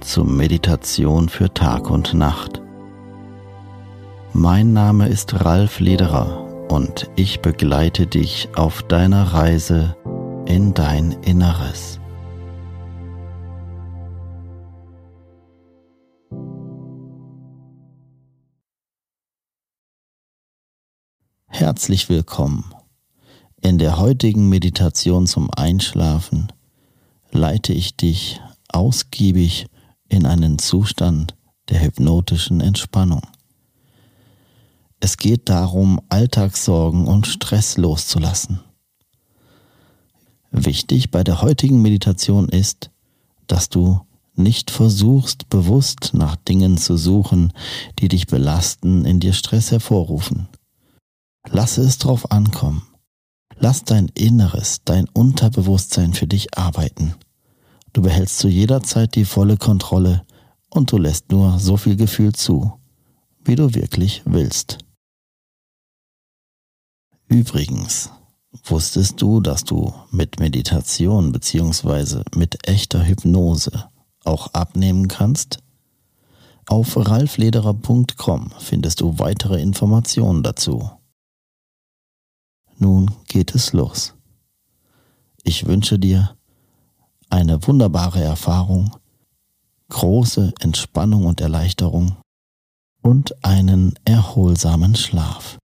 zur Meditation für Tag und Nacht. Mein Name ist Ralf Lederer und ich begleite dich auf deiner Reise in dein Inneres. Herzlich willkommen. In der heutigen Meditation zum Einschlafen leite ich dich ausgiebig in einen Zustand der hypnotischen Entspannung. Es geht darum, Alltagssorgen und Stress loszulassen. Wichtig bei der heutigen Meditation ist, dass du nicht versuchst, bewusst nach Dingen zu suchen, die dich belasten, in dir Stress hervorrufen. Lasse es drauf ankommen. Lass dein Inneres, dein Unterbewusstsein für dich arbeiten. Du behältst zu jeder Zeit die volle Kontrolle und du lässt nur so viel Gefühl zu, wie du wirklich willst. Übrigens, wusstest du, dass du mit Meditation bzw. mit echter Hypnose auch abnehmen kannst? Auf ralflederer.com findest du weitere Informationen dazu. Nun geht es los. Ich wünsche dir eine wunderbare Erfahrung, große Entspannung und Erleichterung und einen erholsamen Schlaf.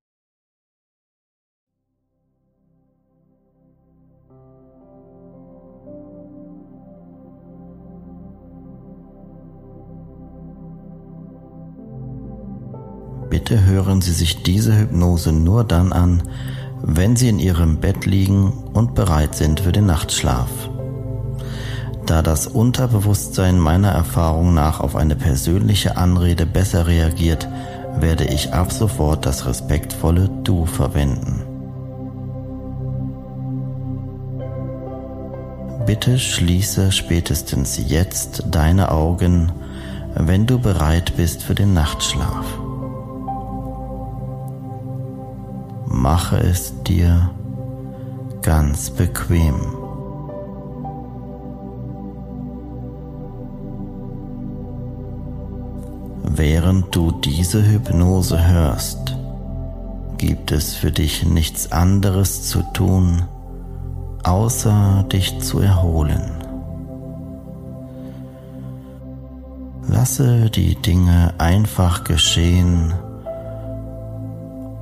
Bitte hören Sie sich diese Hypnose nur dann an, wenn Sie in Ihrem Bett liegen und bereit sind für den Nachtschlaf. Da das Unterbewusstsein meiner Erfahrung nach auf eine persönliche Anrede besser reagiert, werde ich ab sofort das respektvolle Du verwenden. Bitte schließe spätestens jetzt deine Augen, wenn du bereit bist für den Nachtschlaf. Mache es dir ganz bequem. Während du diese Hypnose hörst, gibt es für dich nichts anderes zu tun, außer dich zu erholen. Lasse die Dinge einfach geschehen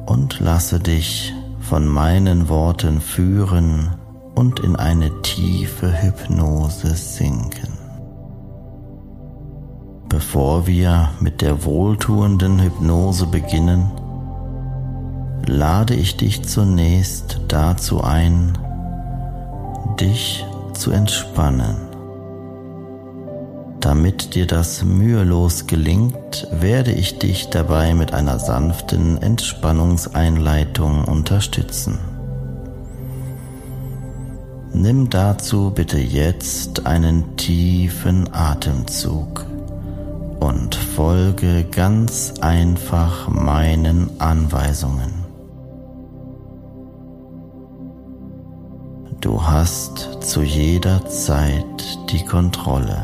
und lasse dich von meinen Worten führen und in eine tiefe Hypnose sinken. Bevor wir mit der wohltuenden Hypnose beginnen, lade ich dich zunächst dazu ein, dich zu entspannen. Damit dir das mühelos gelingt, werde ich dich dabei mit einer sanften Entspannungseinleitung unterstützen. Nimm dazu bitte jetzt einen tiefen Atemzug und folge ganz einfach meinen Anweisungen. Du hast zu jeder Zeit die Kontrolle.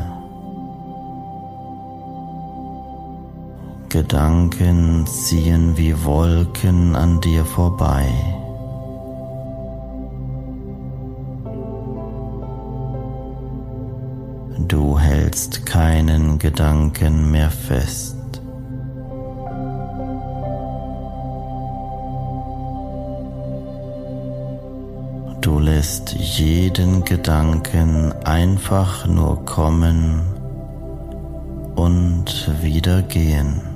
Gedanken ziehen wie Wolken an dir vorbei. Du hältst keinen Gedanken mehr fest. Du lässt jeden Gedanken einfach nur kommen und wieder gehen.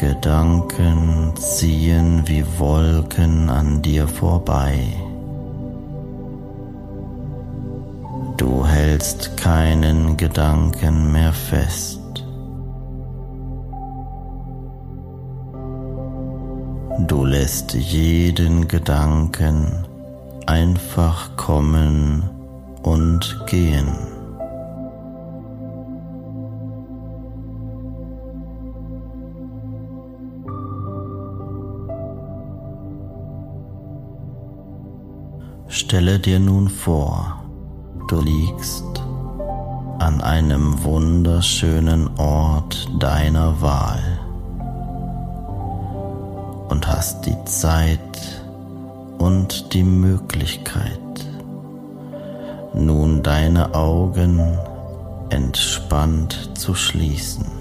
Gedanken ziehen wie Wolken an dir vorbei. Du hältst keinen Gedanken mehr fest. Du lässt jeden Gedanken einfach kommen und gehen. Stelle dir nun vor, du liegst an einem wunderschönen Ort deiner Wahl und hast die Zeit und die Möglichkeit, nun deine Augen entspannt zu schließen.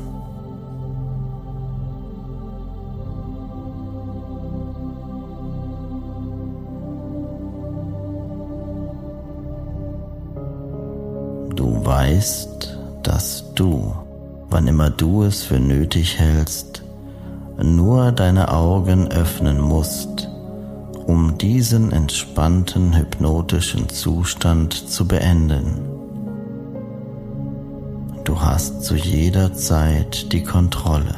Weißt, dass du, wann immer du es für nötig hältst, nur deine Augen öffnen musst, um diesen entspannten hypnotischen Zustand zu beenden. Du hast zu jeder Zeit die Kontrolle.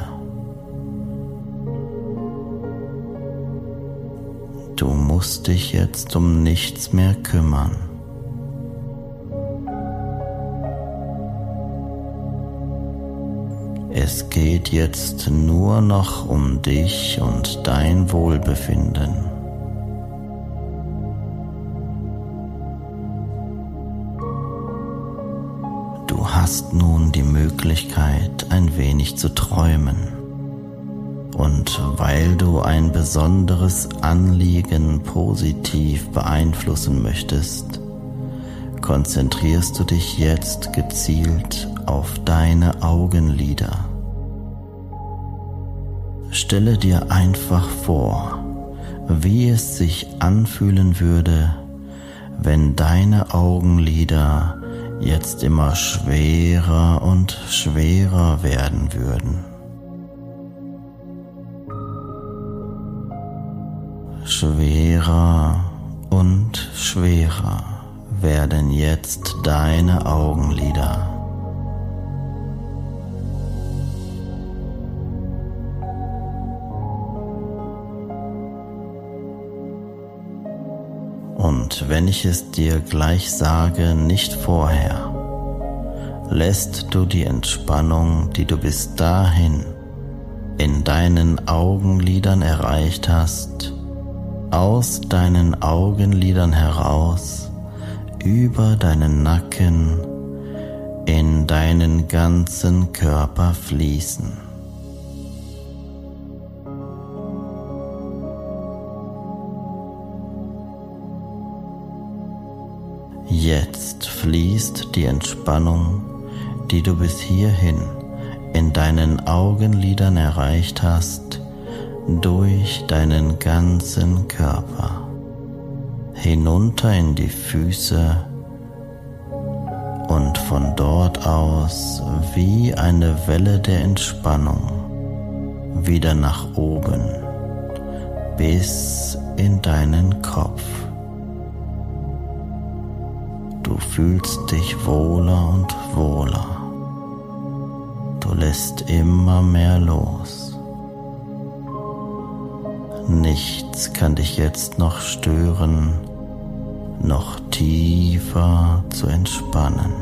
Du musst dich jetzt um nichts mehr kümmern. Es geht jetzt nur noch um dich und dein Wohlbefinden. Du hast nun die Möglichkeit, ein wenig zu träumen. Und weil du ein besonderes Anliegen positiv beeinflussen möchtest, konzentrierst du dich jetzt gezielt auf deine Augenlider. Stelle dir einfach vor, wie es sich anfühlen würde, wenn deine Augenlider jetzt immer schwerer und schwerer werden würden. Schwerer und schwerer werden jetzt deine Augenlider. Und wenn ich es dir gleich sage, nicht vorher, lässt du die Entspannung, die du bis dahin in deinen Augenlidern erreicht hast, aus deinen Augenlidern heraus, über deinen Nacken, in deinen ganzen Körper fließen. Jetzt fließt die Entspannung, die du bis hierhin in deinen Augenlidern erreicht hast, durch deinen ganzen Körper, hinunter in die Füße und von dort aus wie eine Welle der Entspannung wieder nach oben bis in deinen Kopf. Du fühlst dich wohler und wohler. Du lässt immer mehr los. Nichts kann dich jetzt noch stören, noch tiefer zu entspannen.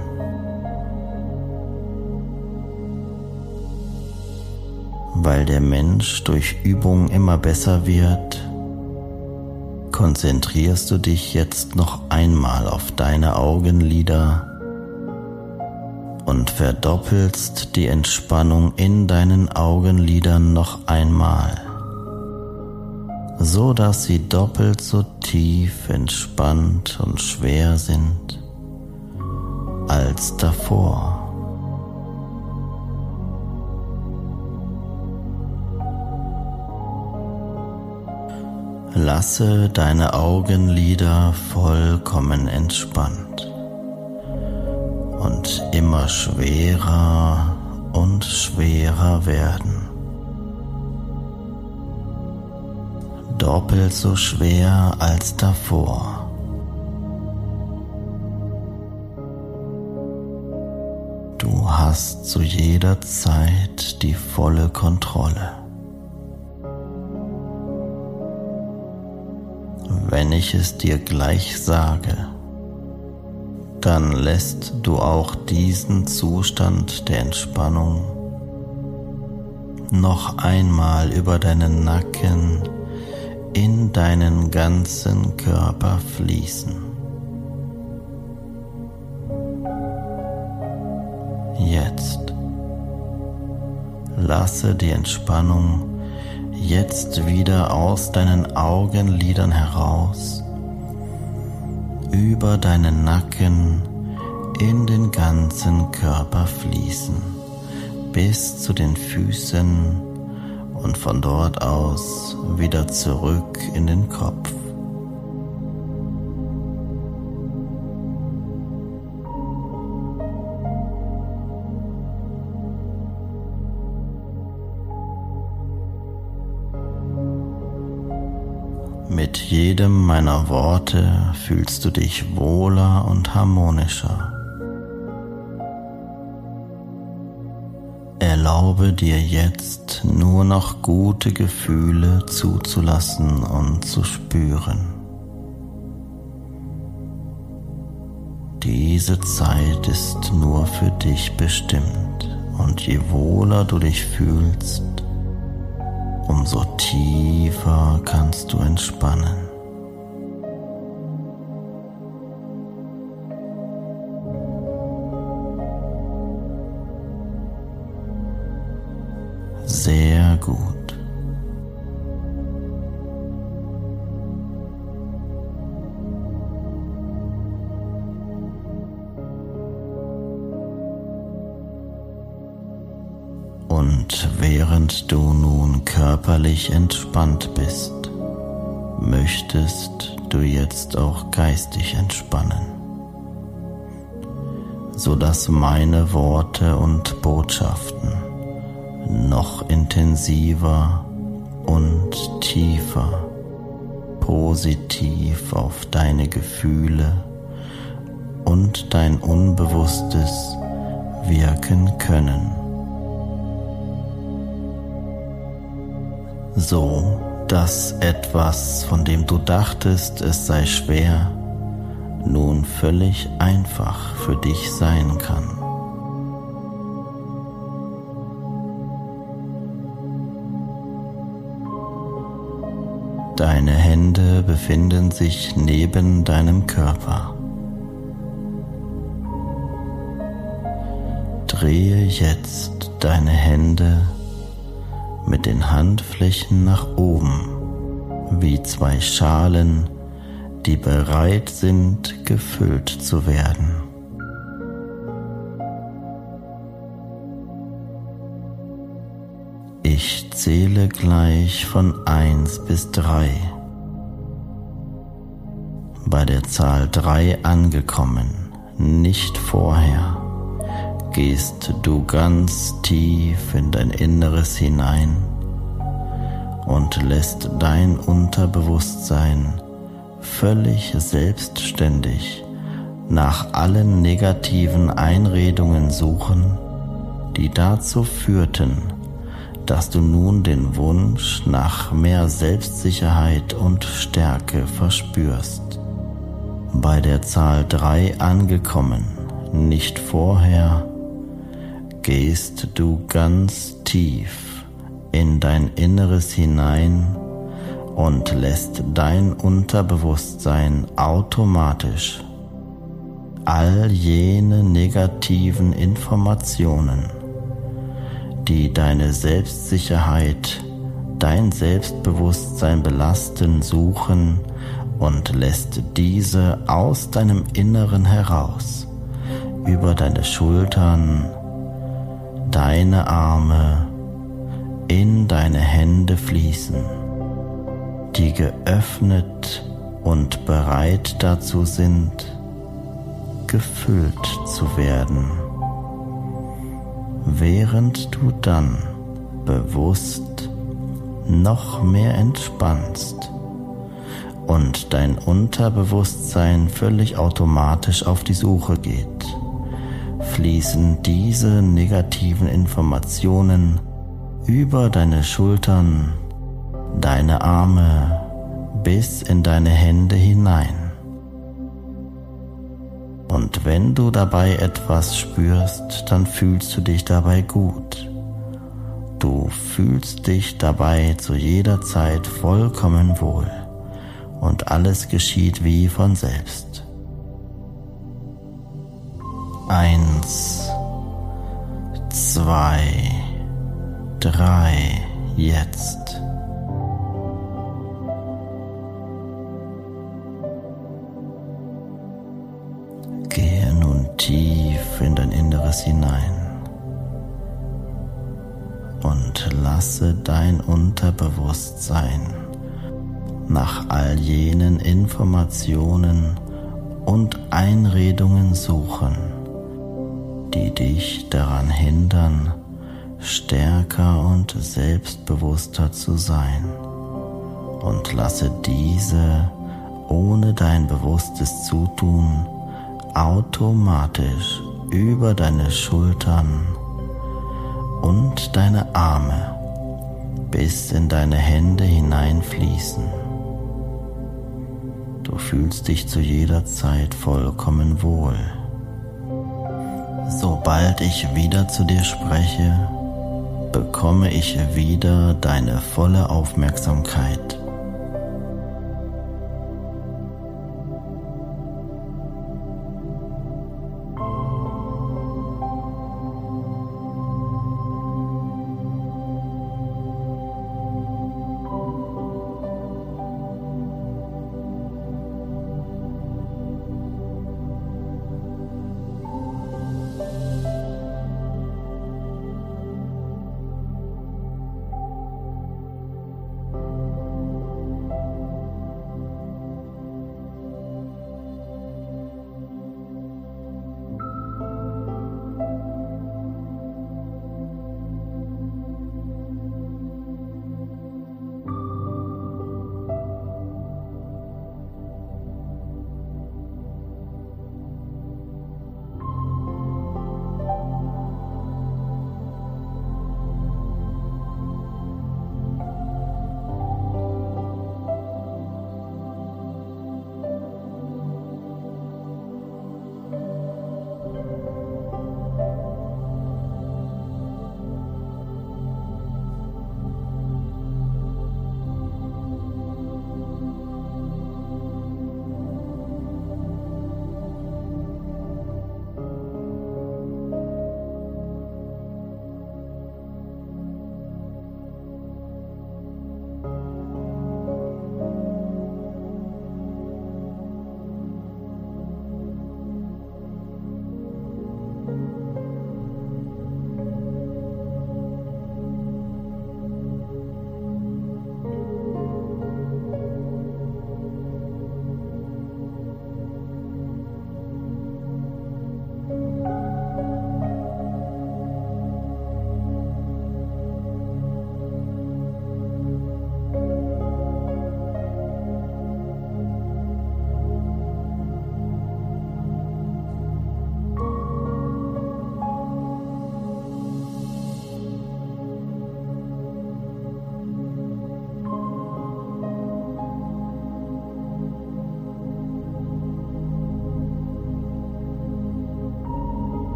Weil der Mensch durch Übung immer besser wird, konzentrierst du dich jetzt noch einmal auf deine Augenlider und verdoppelst die Entspannung in deinen Augenlidern noch einmal, so dass sie doppelt so tief entspannt und schwer sind als davor. Lasse deine Augenlider vollkommen entspannt und immer schwerer und schwerer werden. Doppelt so schwer als davor. Du hast zu jeder Zeit die volle Kontrolle. Wenn ich es dir gleich sage, dann lässt du auch diesen Zustand der Entspannung noch einmal über deinen Nacken in deinen ganzen Körper fließen. Jetzt lasse die Entspannung jetzt wieder aus deinen Augenlidern heraus, über deinen Nacken in den ganzen Körper fließen, bis zu den Füßen und von dort aus wieder zurück in den Kopf. Jedem meiner Worte fühlst du dich wohler und harmonischer. Erlaube dir jetzt nur noch gute Gefühle zuzulassen und zu spüren. Diese Zeit ist nur für dich bestimmt und je wohler du dich fühlst, umso tiefer kannst du entspannen. Sehr gut. Und während du nun körperlich entspannt bist, möchtest du jetzt auch geistig entspannen, sodass meine Worte und Botschaften noch intensiver und tiefer positiv auf deine Gefühle und dein Unbewusstes wirken können. So dass etwas, von dem du dachtest, es sei schwer, nun völlig einfach für dich sein kann. Deine Hände befinden sich neben deinem Körper. Drehe jetzt deine Hände mit den Handflächen nach oben, wie zwei Schalen, die bereit sind, gefüllt zu werden. Ich zähle gleich von 1 bis 3. Bei der Zahl 3 angekommen, nicht vorher, gehst du ganz tief in dein Inneres hinein und lässt dein Unterbewusstsein völlig selbstständig nach allen negativen Einredungen suchen, die dazu führten, dass du nun den Wunsch nach mehr Selbstsicherheit und Stärke verspürst. Bei der Zahl 3 angekommen, nicht vorher, gehst du ganz tief in dein Inneres hinein und lässt dein Unterbewusstsein automatisch all jene negativen Informationen, die deine Selbstsicherheit, dein Selbstbewusstsein belasten, suchen und lässt diese aus deinem Inneren heraus über deine Schultern, deine Arme, in deine Hände fließen die geöffnet und bereit dazu sind, gefüllt zu werden, während du dann bewusst noch mehr entspannst und dein Unterbewusstsein völlig automatisch auf die Suche geht, fließen diese negativen Informationen über deine Schultern deine Arme bis in deine Hände hinein. Und wenn du dabei etwas spürst, dann fühlst du dich dabei gut. Du fühlst dich dabei zu jeder Zeit vollkommen wohl und alles geschieht wie von selbst. Eins, zwei, drei, jetzt. tief in dein Inneres hinein und lasse dein Unterbewusstsein nach all jenen Informationen und Einredungen suchen, die dich daran hindern, stärker und selbstbewusster zu sein und lasse diese ohne dein bewusstes Zutun automatisch über deine Schultern und deine Arme bis in deine Hände hineinfließen. Du fühlst dich zu jeder Zeit vollkommen wohl. Sobald ich wieder zu dir spreche, bekomme ich wieder deine volle Aufmerksamkeit.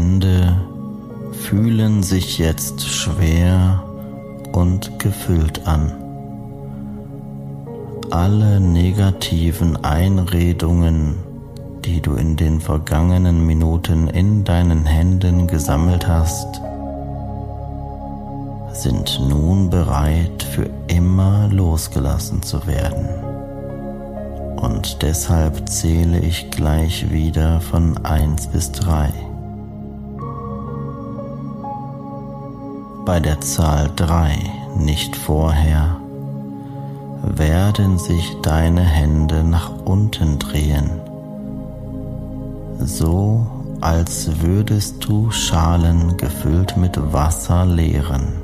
Hände fühlen sich jetzt schwer und gefüllt an. Alle negativen Einredungen, die du in den vergangenen Minuten in deinen Händen gesammelt hast, sind nun bereit für immer losgelassen zu werden. Und deshalb zähle ich gleich wieder von 1 bis 3. Bei der Zahl 3, nicht vorher, werden sich deine Hände nach unten drehen, so als würdest du Schalen gefüllt mit Wasser leeren.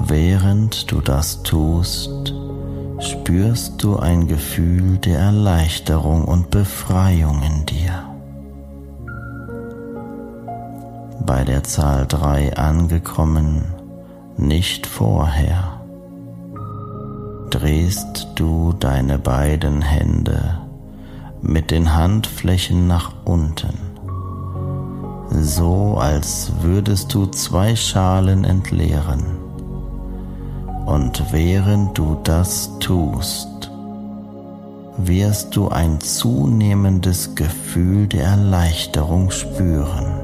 Während du das tust, spürst du ein Gefühl der Erleichterung und Befreiung in dir. Bei der Zahl 3 angekommen, nicht vorher, drehst du deine beiden Hände mit den Handflächen nach unten, so als würdest du zwei Schalen entleeren. Und während du das tust, wirst du ein zunehmendes Gefühl der Erleichterung spüren.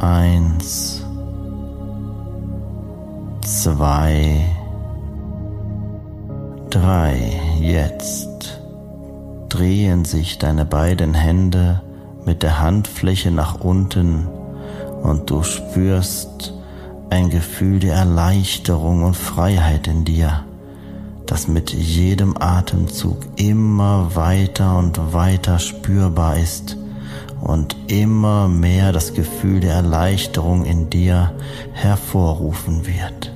Eins, zwei, drei. Jetzt drehen sich deine beiden Hände mit der Handfläche nach unten und du spürst ein Gefühl der Erleichterung und Freiheit in dir, das mit jedem Atemzug immer weiter und weiter spürbar ist und immer mehr das Gefühl der Erleichterung in dir hervorrufen wird.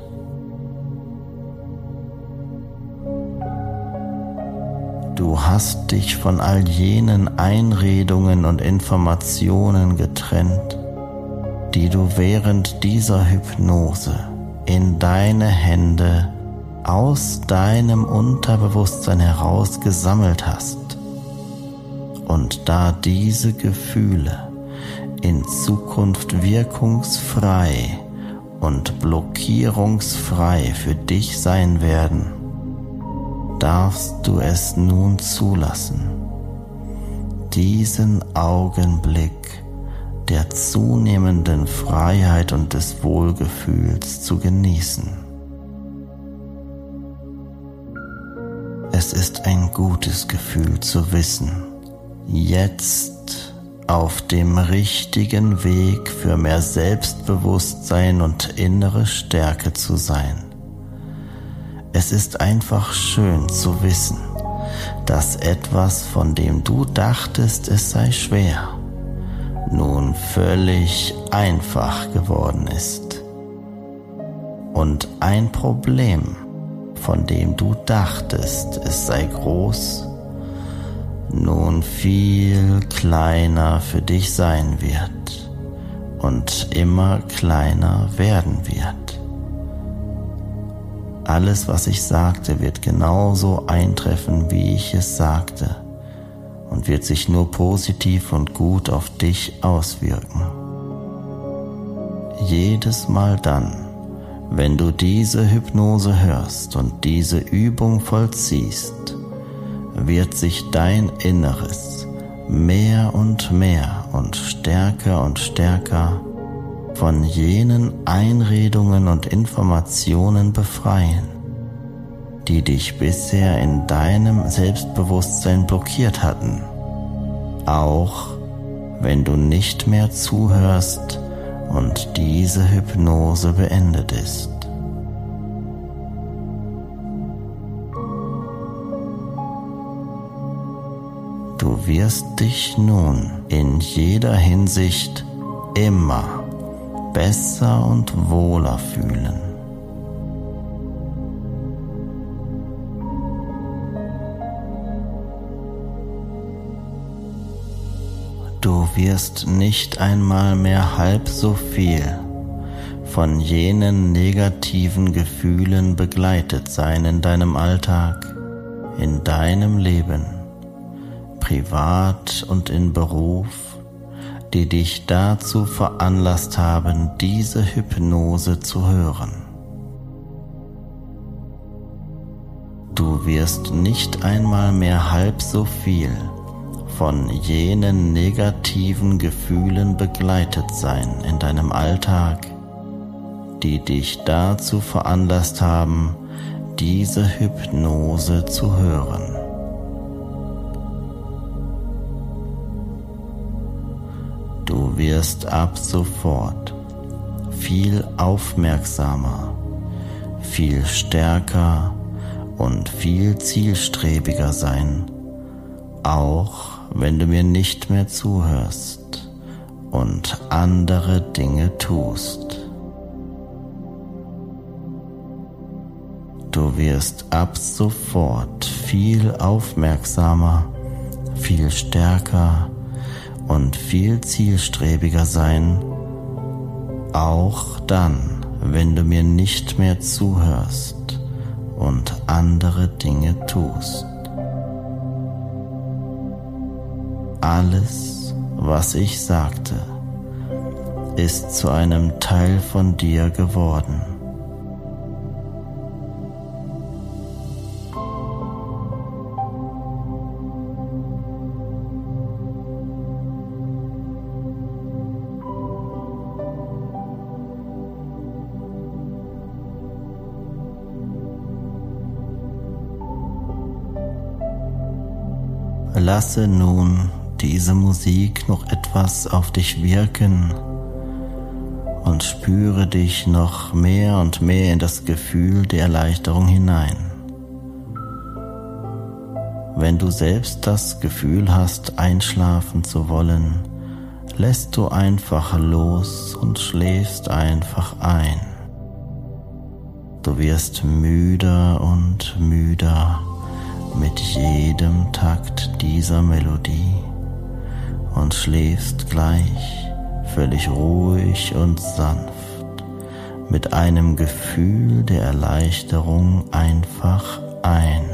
Du hast dich von all jenen Einredungen und Informationen getrennt, die du während dieser Hypnose in deine Hände aus deinem Unterbewusstsein heraus gesammelt hast. Und da diese Gefühle in Zukunft wirkungsfrei und blockierungsfrei für dich sein werden, darfst du es nun zulassen, diesen Augenblick der zunehmenden Freiheit und des Wohlgefühls zu genießen. Es ist ein gutes Gefühl zu wissen, jetzt auf dem richtigen Weg für mehr Selbstbewusstsein und innere Stärke zu sein. Es ist einfach schön zu wissen, dass etwas, von dem du dachtest, es sei schwer, nun völlig einfach geworden ist. Und ein Problem, von dem du dachtest, es sei groß, nun viel kleiner für dich sein wird und immer kleiner werden wird. Alles, was ich sagte, wird genauso eintreffen, wie ich es sagte und wird sich nur positiv und gut auf dich auswirken. Jedes Mal dann, wenn du diese Hypnose hörst und diese Übung vollziehst, wird sich dein Inneres mehr und mehr und stärker und stärker von jenen Einredungen und Informationen befreien, die dich bisher in deinem Selbstbewusstsein blockiert hatten, auch wenn du nicht mehr zuhörst und diese Hypnose beendet ist. Wirst dich nun in jeder Hinsicht immer besser und wohler fühlen. Du wirst nicht einmal mehr halb so viel von jenen negativen Gefühlen begleitet sein in deinem Alltag, in deinem Leben, privat und in Beruf, die dich dazu veranlasst haben, diese Hypnose zu hören. Du wirst nicht einmal mehr halb so viel von jenen negativen Gefühlen begleitet sein in deinem Alltag, die dich dazu veranlasst haben, diese Hypnose zu hören. Du wirst ab sofort viel aufmerksamer, viel stärker und viel zielstrebiger sein, auch wenn du mir nicht mehr zuhörst und andere Dinge tust. Du wirst ab sofort viel aufmerksamer, viel stärker und viel zielstrebiger sein, auch dann, wenn du mir nicht mehr zuhörst und andere Dinge tust. Alles, was ich sagte, ist zu einem Teil von dir geworden. Lasse nun diese Musik noch etwas auf dich wirken und spüre dich noch mehr und mehr in das Gefühl der Erleichterung hinein. Wenn du selbst das Gefühl hast, einschlafen zu wollen, lässt du einfach los und schläfst einfach ein. Du wirst müder und müder mit jedem Takt dieser Melodie und schläfst gleich völlig ruhig und sanft mit einem Gefühl der Erleichterung einfach ein.